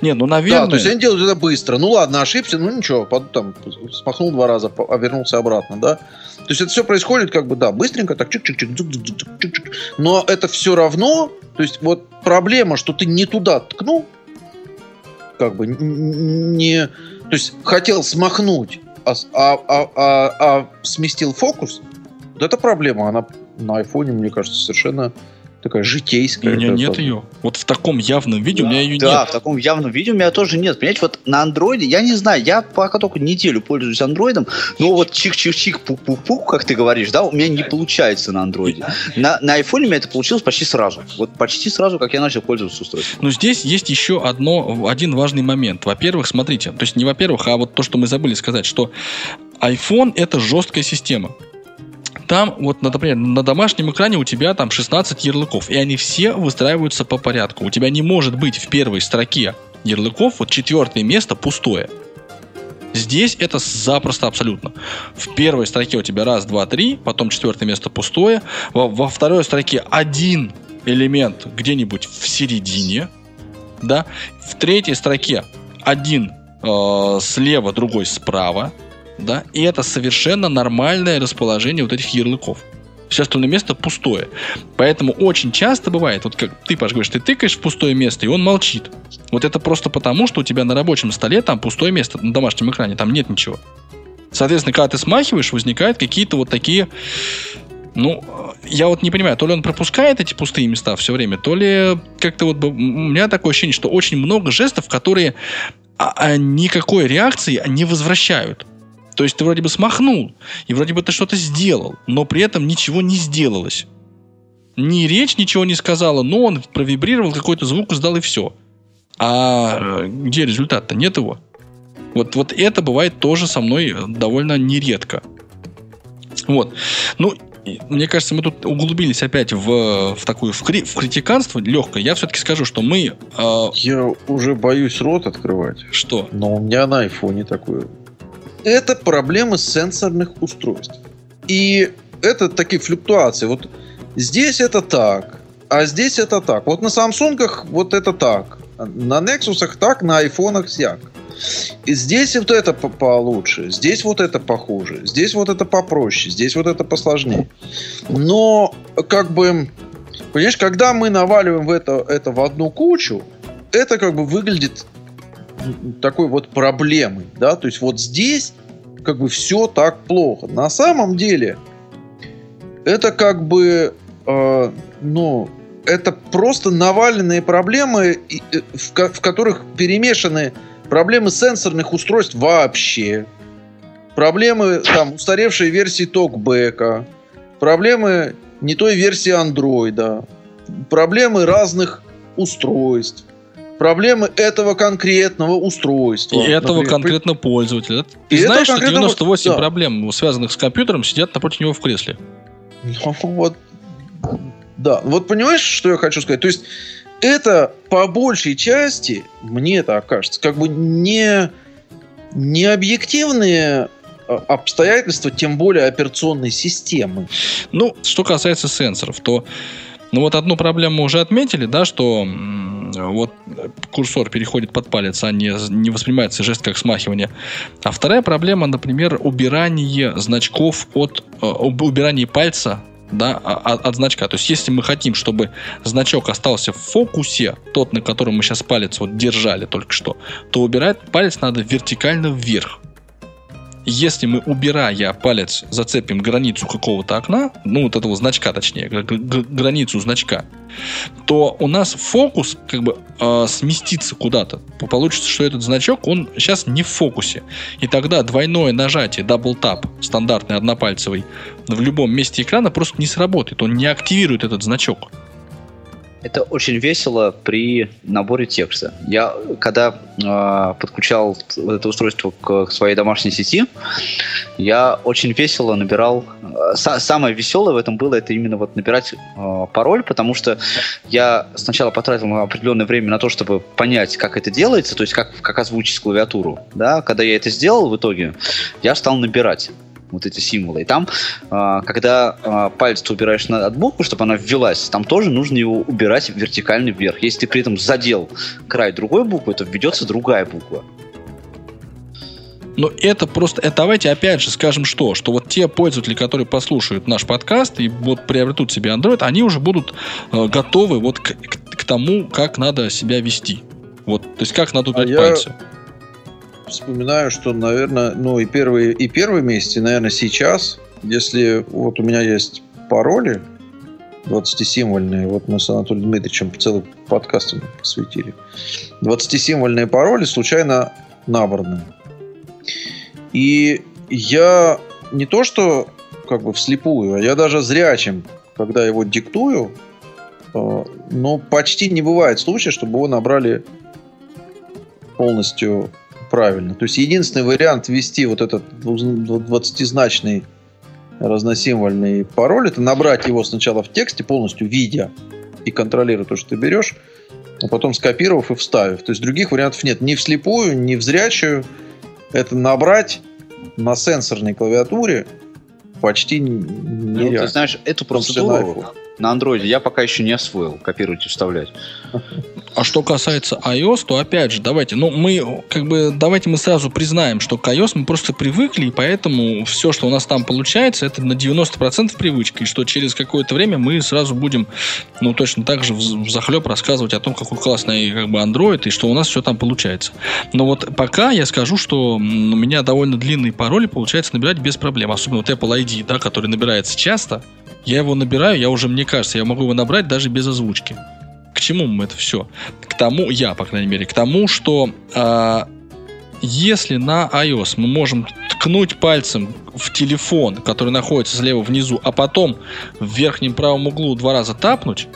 [SPEAKER 2] Не, ну,
[SPEAKER 3] Да,
[SPEAKER 2] наверное...
[SPEAKER 3] то есть они делают это быстро. Ну ладно, ошибся, ну ничего, под- там смахнул два раза, по- а вернулся обратно, да. То есть это все происходит как бы, да, быстренько, так чик-чик-чик. Но это все равно, то есть вот проблема, что ты не туда ткнул, как бы не, то есть хотел смахнуть, а, а- а- а- а сместил фокус, вот эта проблема, она на айфоне, мне кажется, совершенно такая
[SPEAKER 2] У
[SPEAKER 3] житейская.
[SPEAKER 2] меня
[SPEAKER 3] Это
[SPEAKER 2] нет
[SPEAKER 3] как
[SPEAKER 2] ее. Вот в таком явном виде у меня ее
[SPEAKER 5] Да,
[SPEAKER 2] нет.
[SPEAKER 5] в таком явном виде у меня тоже нет. Понимаете, вот на андроиде, я не знаю, я пока только неделю пользуюсь андроидом, но вот чик-чик-чик, пук-пук-пук, как ты говоришь, да, у меня не получается на андроиде. На, на айфоне у меня это получилось почти сразу. Вот почти сразу, как я начал пользоваться устройством.
[SPEAKER 2] Но здесь есть еще одно, один важный момент. Во-первых, смотрите, то есть не во-первых, а вот то, что мы забыли сказать, что iPhone это жесткая система. Там, вот, например, на домашнем экране у тебя там 16 ярлыков, и они все выстраиваются по порядку. У тебя не может быть в первой строке ярлыков вот четвертое место пустое. Здесь это запросто абсолютно. В первой строке у тебя раз, два, три, потом четвертое место пустое. Во, во второй строке один элемент где-нибудь в середине, да. В третьей строке один э, слева, другой справа, да. И это совершенно нормальное расположение вот этих ярлыков. Все остальное место пустое. Поэтому очень часто бывает, вот как ты, Паш, говоришь, ты тыкаешь в пустое место, и он молчит. Вот это просто потому, что у тебя на рабочем столе там пустое место, на домашнем экране, там нет ничего. Соответственно, когда ты смахиваешь, возникают какие-то вот такие... Ну, я вот не понимаю, то ли он пропускает эти пустые места все время, то ли как-то вот... У меня такое ощущение, что очень много жестов, которые а, а, никакой реакции не возвращают. То есть ты вроде бы смахнул, и вроде бы ты что-то сделал, но при этом ничего не сделалось. Ни речь ничего не сказала, но он провибрировал, какой-то звук издал и все. А э, где результат-то? Нет его. Вот, вот это бывает тоже со мной довольно нередко. Вот. Ну, мне кажется, мы тут углубились опять в, в такую в, кри- в критиканство легкое. Я все-таки скажу, что мы э,
[SPEAKER 3] Я уже боюсь рот открывать.
[SPEAKER 2] что?
[SPEAKER 3] Но у меня на айфоне такое. Это проблемы сенсорных устройств. И это такие флюктуации. Вот здесь это так, а здесь это так. Вот на Самсунгах вот это так. На Nexusах так, на айфонах сяк. И здесь вот это по- получше, здесь вот это похуже, здесь вот это попроще, здесь вот это посложнее. Но как бы, понимаешь, когда мы наваливаем в это, это в одну кучу, это как бы выглядит такой вот проблемой, да, то есть вот здесь как бы все так плохо. На самом деле это как бы, э, ну, это просто наваленные проблемы, э, в, в которых перемешаны проблемы сенсорных устройств вообще, проблемы там устаревшей версии токбека, проблемы не той версии андроида, проблемы разных устройств, проблемы этого конкретного устройства.
[SPEAKER 2] И этого
[SPEAKER 3] Например,
[SPEAKER 2] конкретно пользователя. Ты
[SPEAKER 3] И
[SPEAKER 2] знаешь, что
[SPEAKER 3] конкретного-
[SPEAKER 2] 98
[SPEAKER 3] да.
[SPEAKER 2] проблем, связанных с компьютером, сидят напротив него в кресле.
[SPEAKER 3] Ну, вот, да. Вот понимаешь, что я хочу сказать? То есть это по большей части, мне так кажется, как бы не, не объективные а, обстоятельства, тем более операционной системы.
[SPEAKER 2] Ну, что касается сенсоров, то ну вот одну проблему уже отметили, да, что вот курсор переходит под палец, а не, не воспринимается жест как смахивание. А вторая проблема, например, убирание значков от э, убирание пальца да, от, а, от значка. То есть, если мы хотим, чтобы значок остался в фокусе, тот, на котором мы сейчас палец вот держали только что, то убирать палец надо вертикально вверх. Если мы, убирая палец, зацепим границу какого-то окна, ну, вот этого значка, точнее, границу значка, то у нас фокус как бы э, сместится куда-то. Получится, что этот значок, он сейчас не в фокусе. И тогда двойное нажатие, double tap, стандартный однопальцевый, в любом месте экрана просто не сработает. Он не активирует этот значок.
[SPEAKER 5] Это очень весело при наборе текста. Я, когда э, подключал вот это устройство к, своей домашней сети, я очень весело набирал. Э, самое веселое в этом было это именно вот набирать э, пароль, потому что я сначала потратил определенное время на то, чтобы понять, как это делается, то есть как, как озвучить клавиатуру. Да? Когда я это сделал в итоге, я стал набирать вот эти символы. И там, а, когда а, палец ты убираешь на, от буквы, чтобы она ввелась, там тоже нужно его убирать вертикально вверх. Если ты при этом задел край другой буквы, то введется другая буква.
[SPEAKER 2] Но это просто, это давайте опять же скажем что, что вот те пользователи, которые послушают наш подкаст и вот приобретут себе Android, они уже будут э, готовы вот к, к, к тому, как надо себя вести. Вот, то есть как надо убирать а пальцы. Я
[SPEAKER 3] вспоминаю, что, наверное, ну и первые, и первые месяцы, наверное, сейчас, если вот у меня есть пароли 20-символьные, вот мы с Анатолием Дмитриевичем целый подкаст посвятили, 20-символьные пароли случайно набранные. И я не то, что как бы вслепую, а я даже зрячим, когда его диктую, э, но почти не бывает случая, чтобы его набрали полностью правильно. То есть единственный вариант ввести вот этот 20-значный разносимвольный пароль, это набрать его сначала в тексте, полностью видя и контролируя то, что ты берешь, а потом скопировав и вставив. То есть других вариантов нет. Ни вслепую, ни в зрячую. Это набрать на сенсорной клавиатуре почти нереально. Ну,
[SPEAKER 5] ты знаешь, эту процедуру на андроиде я пока еще не освоил копировать и вставлять.
[SPEAKER 2] А что касается iOS, то опять же, давайте, ну мы как бы давайте мы сразу признаем, что к iOS мы просто привыкли, и поэтому все, что у нас там получается, это на 90% привычка, и что через какое-то время мы сразу будем, ну точно так же захлеб рассказывать о том, какой классный как бы Android, и что у нас все там получается. Но вот пока я скажу, что у меня довольно длинные пароли получается набирать без проблем, особенно вот Apple ID, да, который набирается часто, я его набираю, я уже, мне кажется, я могу его набрать даже без озвучки. К чему мы это все? К тому, я, по крайней мере, к тому, что э, если на iOS мы можем ткнуть пальцем в телефон, который находится слева внизу, а потом в верхнем правом углу два раза тапнуть,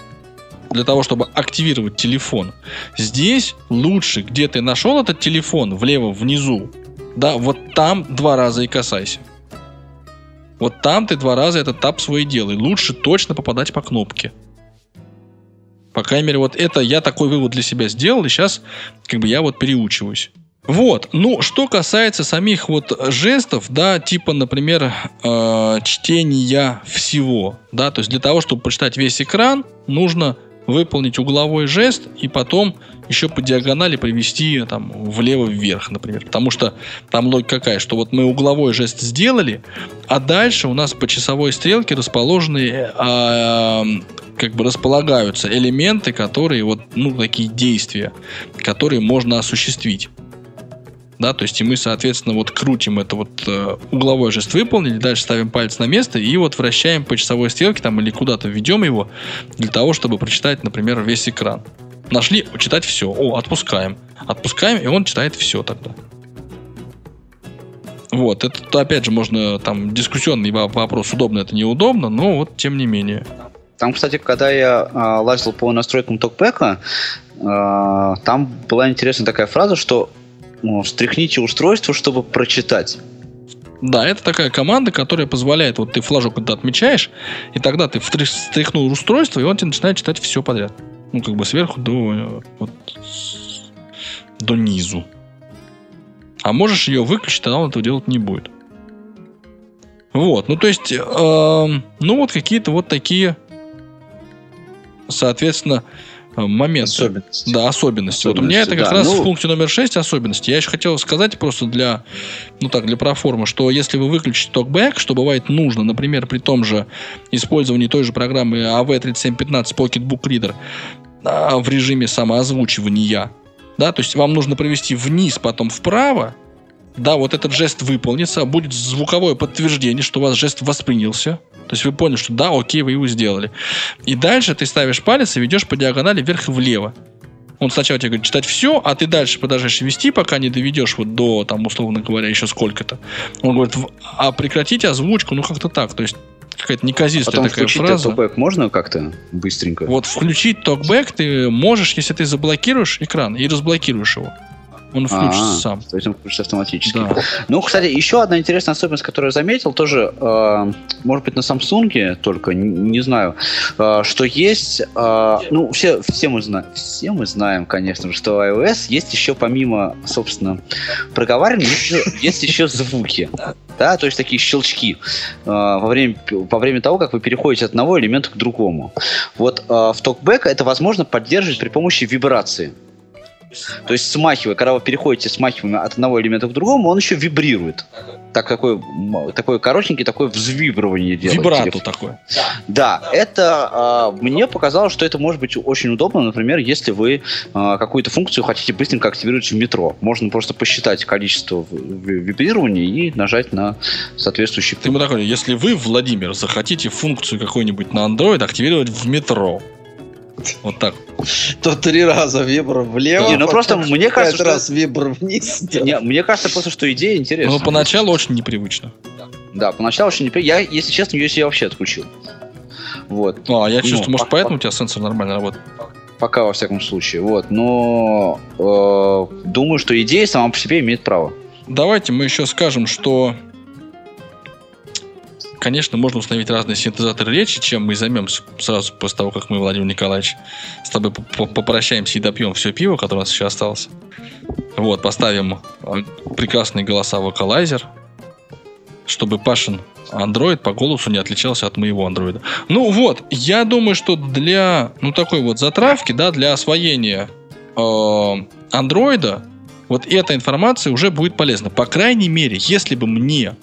[SPEAKER 2] для того, чтобы активировать телефон. Здесь лучше, где ты нашел этот телефон, влево, внизу, да, вот там два раза и касайся. Вот там ты два раза этот тап свой делай. Лучше точно попадать по кнопке. По крайней мере, вот это я такой вывод для себя сделал, и сейчас как бы я вот переучиваюсь. Вот, ну, что касается самих вот жестов, да, типа, например, э, чтения всего, да, то есть для того, чтобы прочитать весь экран, нужно выполнить угловой жест и потом еще по диагонали привести там влево-вверх, например. Потому что там логика какая, что вот мы угловой жест сделали, а дальше у нас по часовой стрелке расположены, а, как бы располагаются элементы, которые вот, ну, такие действия, которые можно осуществить да, то есть и мы, соответственно, вот крутим это вот э, угловой жест выполнили, дальше ставим палец на место и вот вращаем по часовой стрелке там или куда-то ведем его для того, чтобы прочитать, например, весь экран. Нашли, читать все. О, отпускаем. Отпускаем, и он читает все тогда. Вот, это опять же можно там дискуссионный вопрос, удобно это неудобно, но вот тем не менее.
[SPEAKER 5] Там, кстати, когда я э, лазил по настройкам токпека, э, там была интересная такая фраза, что ну, встряхните устройство, чтобы прочитать.
[SPEAKER 2] Да, это такая команда, которая позволяет, вот ты флажок когда отмечаешь, и тогда ты встряхнул устройство, и он тебе начинает читать все подряд. Ну, как бы сверху до, э, вот, до низу. А можешь ее выключить, тогда он этого делать не будет. Вот, ну то есть, эм, ну вот какие-то вот такие, соответственно, э, моменты.
[SPEAKER 3] Особенности.
[SPEAKER 2] Да, особенности. Вот у меня это
[SPEAKER 5] Особенности,
[SPEAKER 2] как
[SPEAKER 5] да.
[SPEAKER 2] раз
[SPEAKER 5] Ну-
[SPEAKER 2] в пункте номер 6 особенности. Я еще хотел сказать просто для, ну так, для проформы, что если вы выключите TalkBack, что бывает нужно, например, при том же использовании той же программы AV3715 Pocketbook Reader в режиме самоозвучивания, да, то есть вам нужно провести вниз, потом вправо, да, вот этот жест выполнится, будет звуковое подтверждение, что у вас жест воспринялся. То есть вы поняли, что да, окей, вы его сделали. И дальше ты ставишь палец и ведешь по диагонали вверх и влево. Он сначала тебе говорит читать все, а ты дальше продолжаешь вести, пока не доведешь вот до, там, условно говоря, еще сколько-то. Он говорит, «В- а прекратите озвучку, ну как-то так. То есть какая-то неказистая
[SPEAKER 5] Потом
[SPEAKER 2] такая
[SPEAKER 5] включить
[SPEAKER 2] фраза.
[SPEAKER 5] топбэк можно как-то быстренько?
[SPEAKER 2] Вот включить токбэк ты можешь, если ты заблокируешь экран и разблокируешь его. Он включится
[SPEAKER 5] А,
[SPEAKER 2] сам.
[SPEAKER 5] То есть он включится автоматически.
[SPEAKER 2] Да.
[SPEAKER 5] Ну, кстати, еще одна интересная особенность, которую я заметил, тоже, э, может быть, на Samsung только, н- не знаю, э, что есть, э, ну, все, все, мы знаем, все мы знаем, конечно же, что iOS есть еще помимо, собственно, проговаривания, есть, еще- звуки. Да, то есть такие щелчки э, во, время, во время того, как вы переходите от одного элемента к другому. Вот э, в TalkBack это возможно поддерживать при помощи вибрации. То есть смахивая, когда вы переходите смахиванием от одного элемента к другому, он еще вибрирует. Так какой, м, такой коротенький, такое взвибривание делает. Телефон.
[SPEAKER 2] такое.
[SPEAKER 5] Да, это а, мне показалось, что это может быть очень удобно, например, если вы а, какую-то функцию хотите быстренько активировать в метро. Можно просто посчитать количество вибрирований и нажать на соответствующий
[SPEAKER 2] Ты ему такой, если вы, Владимир, захотите функцию какую-нибудь на Android активировать в метро. Вот так.
[SPEAKER 3] То три раза вибр влево.
[SPEAKER 5] Не, ну просто мне кажется, что-
[SPEAKER 3] раз вибр вниз.
[SPEAKER 5] Не, мне кажется просто, что идея интересная.
[SPEAKER 2] Но поначалу очень непривычно.
[SPEAKER 5] Да, поначалу очень неприятно. Я, если честно, ее себе вообще отключил. Вот.
[SPEAKER 2] А, я
[SPEAKER 5] Ну,
[SPEAKER 2] чувствую, может,
[SPEAKER 5] по-
[SPEAKER 2] поэтому у тебя сенсор нормально работает.
[SPEAKER 5] Пока, во всяком случае. Вот. Но э, думаю, что идея сама по себе имеет право.
[SPEAKER 2] Давайте мы еще скажем, что конечно, можно установить разные синтезаторы речи, чем мы займемся сразу после того, как мы, Владимир Николаевич, с тобой по- попрощаемся и допьем все пиво, которое у нас еще осталось. Вот, поставим э, прекрасные голоса вокалайзер, чтобы Пашин Android по голосу не отличался от моего андроида. Ну вот, я думаю, что для ну такой вот затравки, да, для освоения э, андроида вот эта информация уже будет полезна. По крайней мере, если бы мне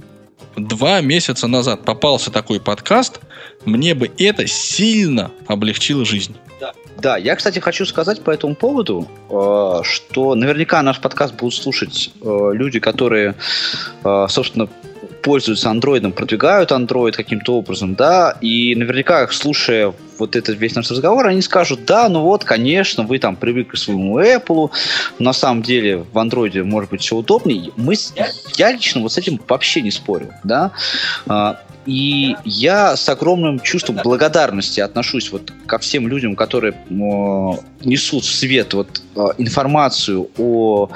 [SPEAKER 2] два месяца назад попался такой подкаст, мне бы это сильно облегчило жизнь.
[SPEAKER 5] Да, я, кстати, хочу сказать по этому поводу, э, что наверняка наш подкаст будут слушать э, люди, которые, э, собственно, пользуются андроидом, продвигают андроид каким-то образом, да, и наверняка, слушая вот этот весь наш разговор, они скажут, да, ну вот, конечно, вы там привыкли к своему Apple, на самом деле в андроиде может быть все удобнее. Мы, я лично вот с этим вообще не спорю, да, А, и я с огромным чувством благодарности отношусь вот ко всем людям, которые м, несут в свет вот э, информацию о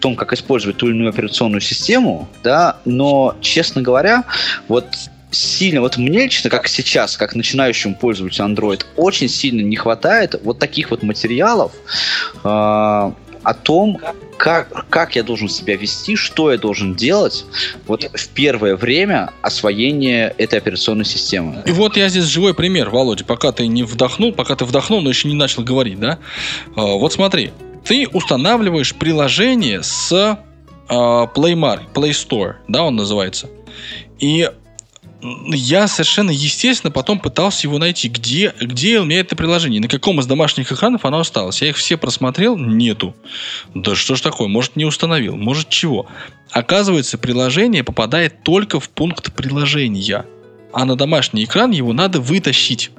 [SPEAKER 5] том, как использовать ту или иную операционную систему, да, но, честно говоря, вот сильно, вот мне лично, как сейчас, как начинающему пользователю Android, очень сильно не хватает вот таких вот материалов э, о том, как, как я должен себя вести, что я должен делать вот в первое время освоения этой операционной системы.
[SPEAKER 2] И вот я здесь живой пример, Володя, пока ты не вдохнул, пока ты вдохнул, но еще не начал говорить, да? А, Вот смотри, ты устанавливаешь приложение с а, Play Market, Play Store, да, он называется. И я совершенно естественно потом пытался его найти. Где, где у меня это приложение? На каком из домашних экранов оно осталось? Я их все просмотрел, нету. Да что ж такое? Может, не установил? Может, чего? Оказывается, приложение попадает только в пункт приложения. А на домашний экран его надо вытащить.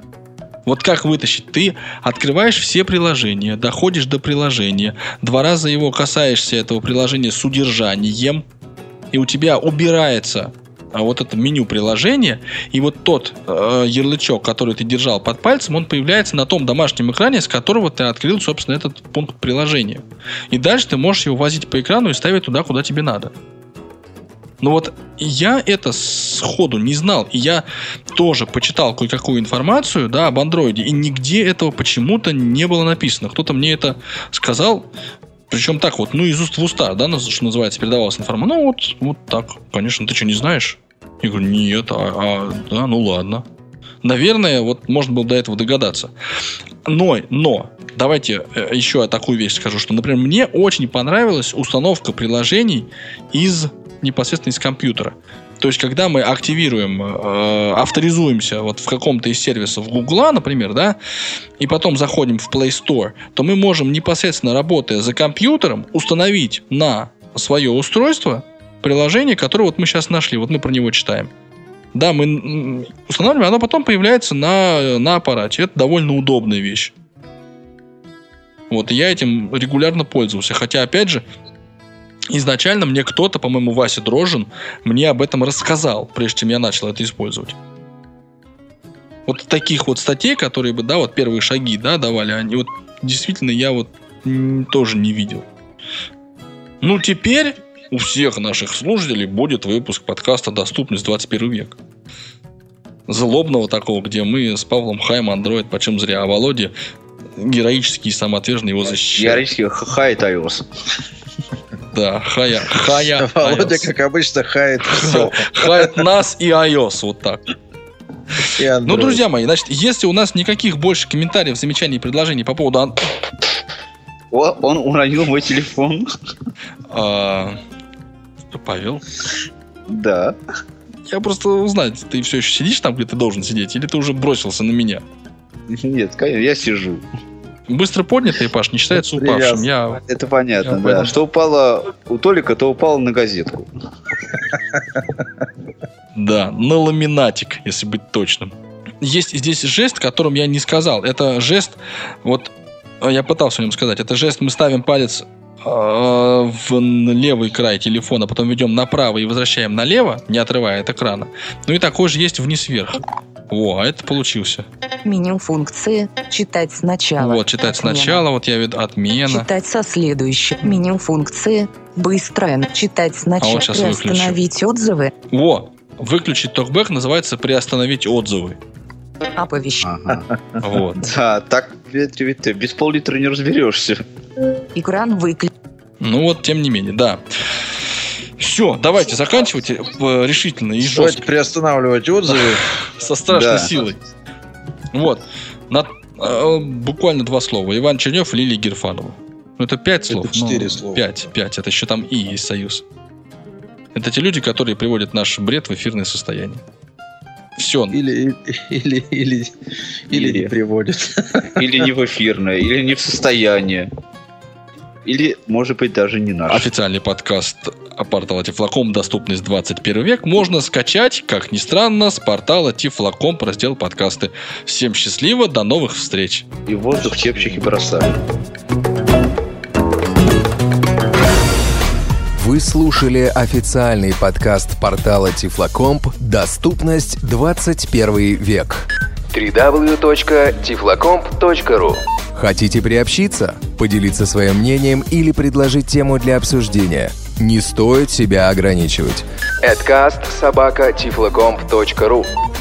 [SPEAKER 2] Вот как вытащить? Ты открываешь все приложения, доходишь до приложения, два раза его касаешься этого приложения с удержанием, и у тебя убирается вот это меню приложения, и вот тот э, ярлычок, который ты держал под пальцем, он появляется на том домашнем экране, с которого ты открыл, собственно, этот пункт приложения. И дальше ты можешь его возить по экрану и ставить туда, куда тебе надо. Но вот я это сходу не знал. И я тоже почитал кое-какую информацию да, об андроиде. И нигде этого почему-то не было написано. Кто-то мне это сказал. Причем так вот, ну, из уст в уста, да, что называется, передавалась информация. Ну, вот, вот так. Конечно, ты что, не знаешь? Я говорю, нет, а, а да, ну ладно. Наверное, вот можно было до этого догадаться. Но, но, давайте э, еще такую вещь скажу, что, например, мне очень понравилась установка приложений из непосредственно из компьютера. То есть, когда мы активируем, э, авторизуемся вот в каком-то из сервисов Гугла, например, да, и потом заходим в Play Store, то мы можем непосредственно, работая за компьютером, установить на свое устройство приложение, которое вот мы сейчас нашли, вот мы про него читаем. Да, мы устанавливаем, оно потом появляется на, на аппарате. Это довольно удобная вещь. Вот, я этим регулярно пользовался. Хотя, опять же, изначально мне кто-то, по-моему, Вася Дрожин, мне об этом рассказал, прежде чем я начал это использовать. Вот таких вот статей, которые бы, да, вот первые шаги, да, давали, они вот действительно я вот тоже не видел. Ну, теперь у всех наших слушателей будет выпуск подкаста «Доступность 21 век». Злобного такого, где мы с Павлом хаем андроид, почем зря, а Володя героически и самоотверженно его защищает.
[SPEAKER 5] Героически хает iOS.
[SPEAKER 2] Да, хая, хая
[SPEAKER 3] Володя, как обычно, хает все.
[SPEAKER 2] Хает нас и iOS, вот так. Ну, друзья мои, значит, если у нас никаких больше комментариев, замечаний и предложений по поводу...
[SPEAKER 5] О, он уронил мой телефон.
[SPEAKER 2] Павел?
[SPEAKER 5] Да.
[SPEAKER 2] Я просто узнать, ты все еще сидишь там, где ты должен сидеть, или ты уже бросился на меня?
[SPEAKER 5] Нет, конечно, я сижу.
[SPEAKER 2] Быстро поднятый, Паш, не считается упавшим. Я,
[SPEAKER 5] Это понятно, я да. Поэтому... Что упало у Толика, то упало на газетку.
[SPEAKER 2] Да, на ламинатик, если быть точным. Есть здесь жест, которым я не сказал. Это жест, вот я пытался о нем сказать, это жест, мы ставим палец Э, в левый край телефона, потом ведем направо и возвращаем налево, не отрывая от экрана. Ну и такой же есть вниз-вверх. Во, а это получился.
[SPEAKER 4] Меню функции. Читать сначала.
[SPEAKER 2] Вот, читать отмена. сначала, вот я веду отмена.
[SPEAKER 4] Читать со следующей. Меню функции. Быстрое. Читать сначала. А вот сейчас Приостановить выключу. отзывы.
[SPEAKER 2] Во, выключить токбэк называется приостановить отзывы.
[SPEAKER 4] Оповещение.
[SPEAKER 5] Ага. Вот. Да, так ведь ты без пол-литра не разберешься.
[SPEAKER 4] Экран выключен.
[SPEAKER 2] Ну вот, тем не менее, да. Все, давайте заканчивайте э, решительно и жестко. Давайте
[SPEAKER 3] приостанавливать отзывы.
[SPEAKER 2] Со страшной да. силой. Вот. На, э, буквально два слова. Иван Чернев, Лилия Герфанова. Ну, это пять слов. Это
[SPEAKER 3] четыре ну, слова.
[SPEAKER 2] Пять, пять. Это еще там и есть союз. Это те люди, которые приводят наш бред в эфирное состояние. Все.
[SPEAKER 3] Или, или, или, или, не приводит.
[SPEAKER 5] Или не в эфирное, или не в состояние. Или, может быть, даже не наш.
[SPEAKER 2] Официальный подкаст портала Тифлоком «Доступность 21 век» можно скачать, как ни странно, с портала Тифлоком раздел подкасты. Всем счастливо, до новых встреч.
[SPEAKER 5] И воздух чепчики бросают.
[SPEAKER 1] Вы слушали официальный подкаст портала Тифлокомп «Доступность 21 век»
[SPEAKER 6] www.tiflocomp.ru
[SPEAKER 1] Хотите приобщиться, поделиться своим мнением или предложить тему для обсуждения? Не стоит себя ограничивать.
[SPEAKER 6] Adcast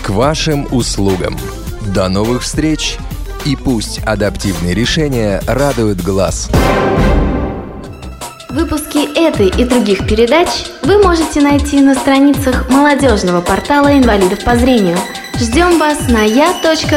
[SPEAKER 1] К вашим услугам. До новых встреч и пусть адаптивные решения радуют глаз.
[SPEAKER 7] Выпуски этой и других передач вы можете найти на страницах молодежного портала инвалидов по зрению. Ждем вас на я.ксрк.ру